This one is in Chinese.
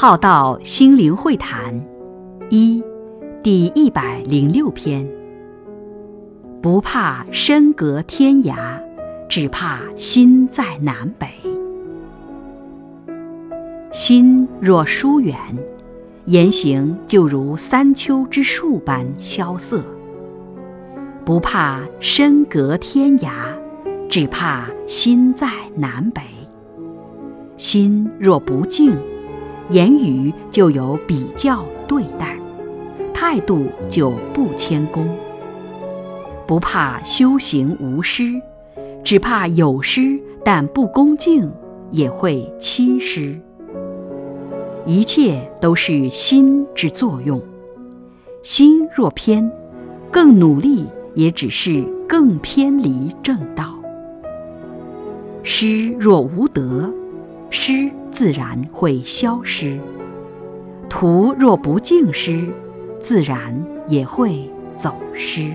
浩道心灵会谈一第一百零六篇。不怕身隔天涯，只怕心在南北。心若疏远，言行就如三秋之树般萧瑟。不怕身隔天涯，只怕心在南北。心若不静，言语就有比较对待，态度就不谦恭。不怕修行无失，只怕有失但不恭敬，也会欺师。一切都是心之作用，心若偏，更努力也只是更偏离正道。师若无德，师自然会消失；徒若不净失，自然也会走失。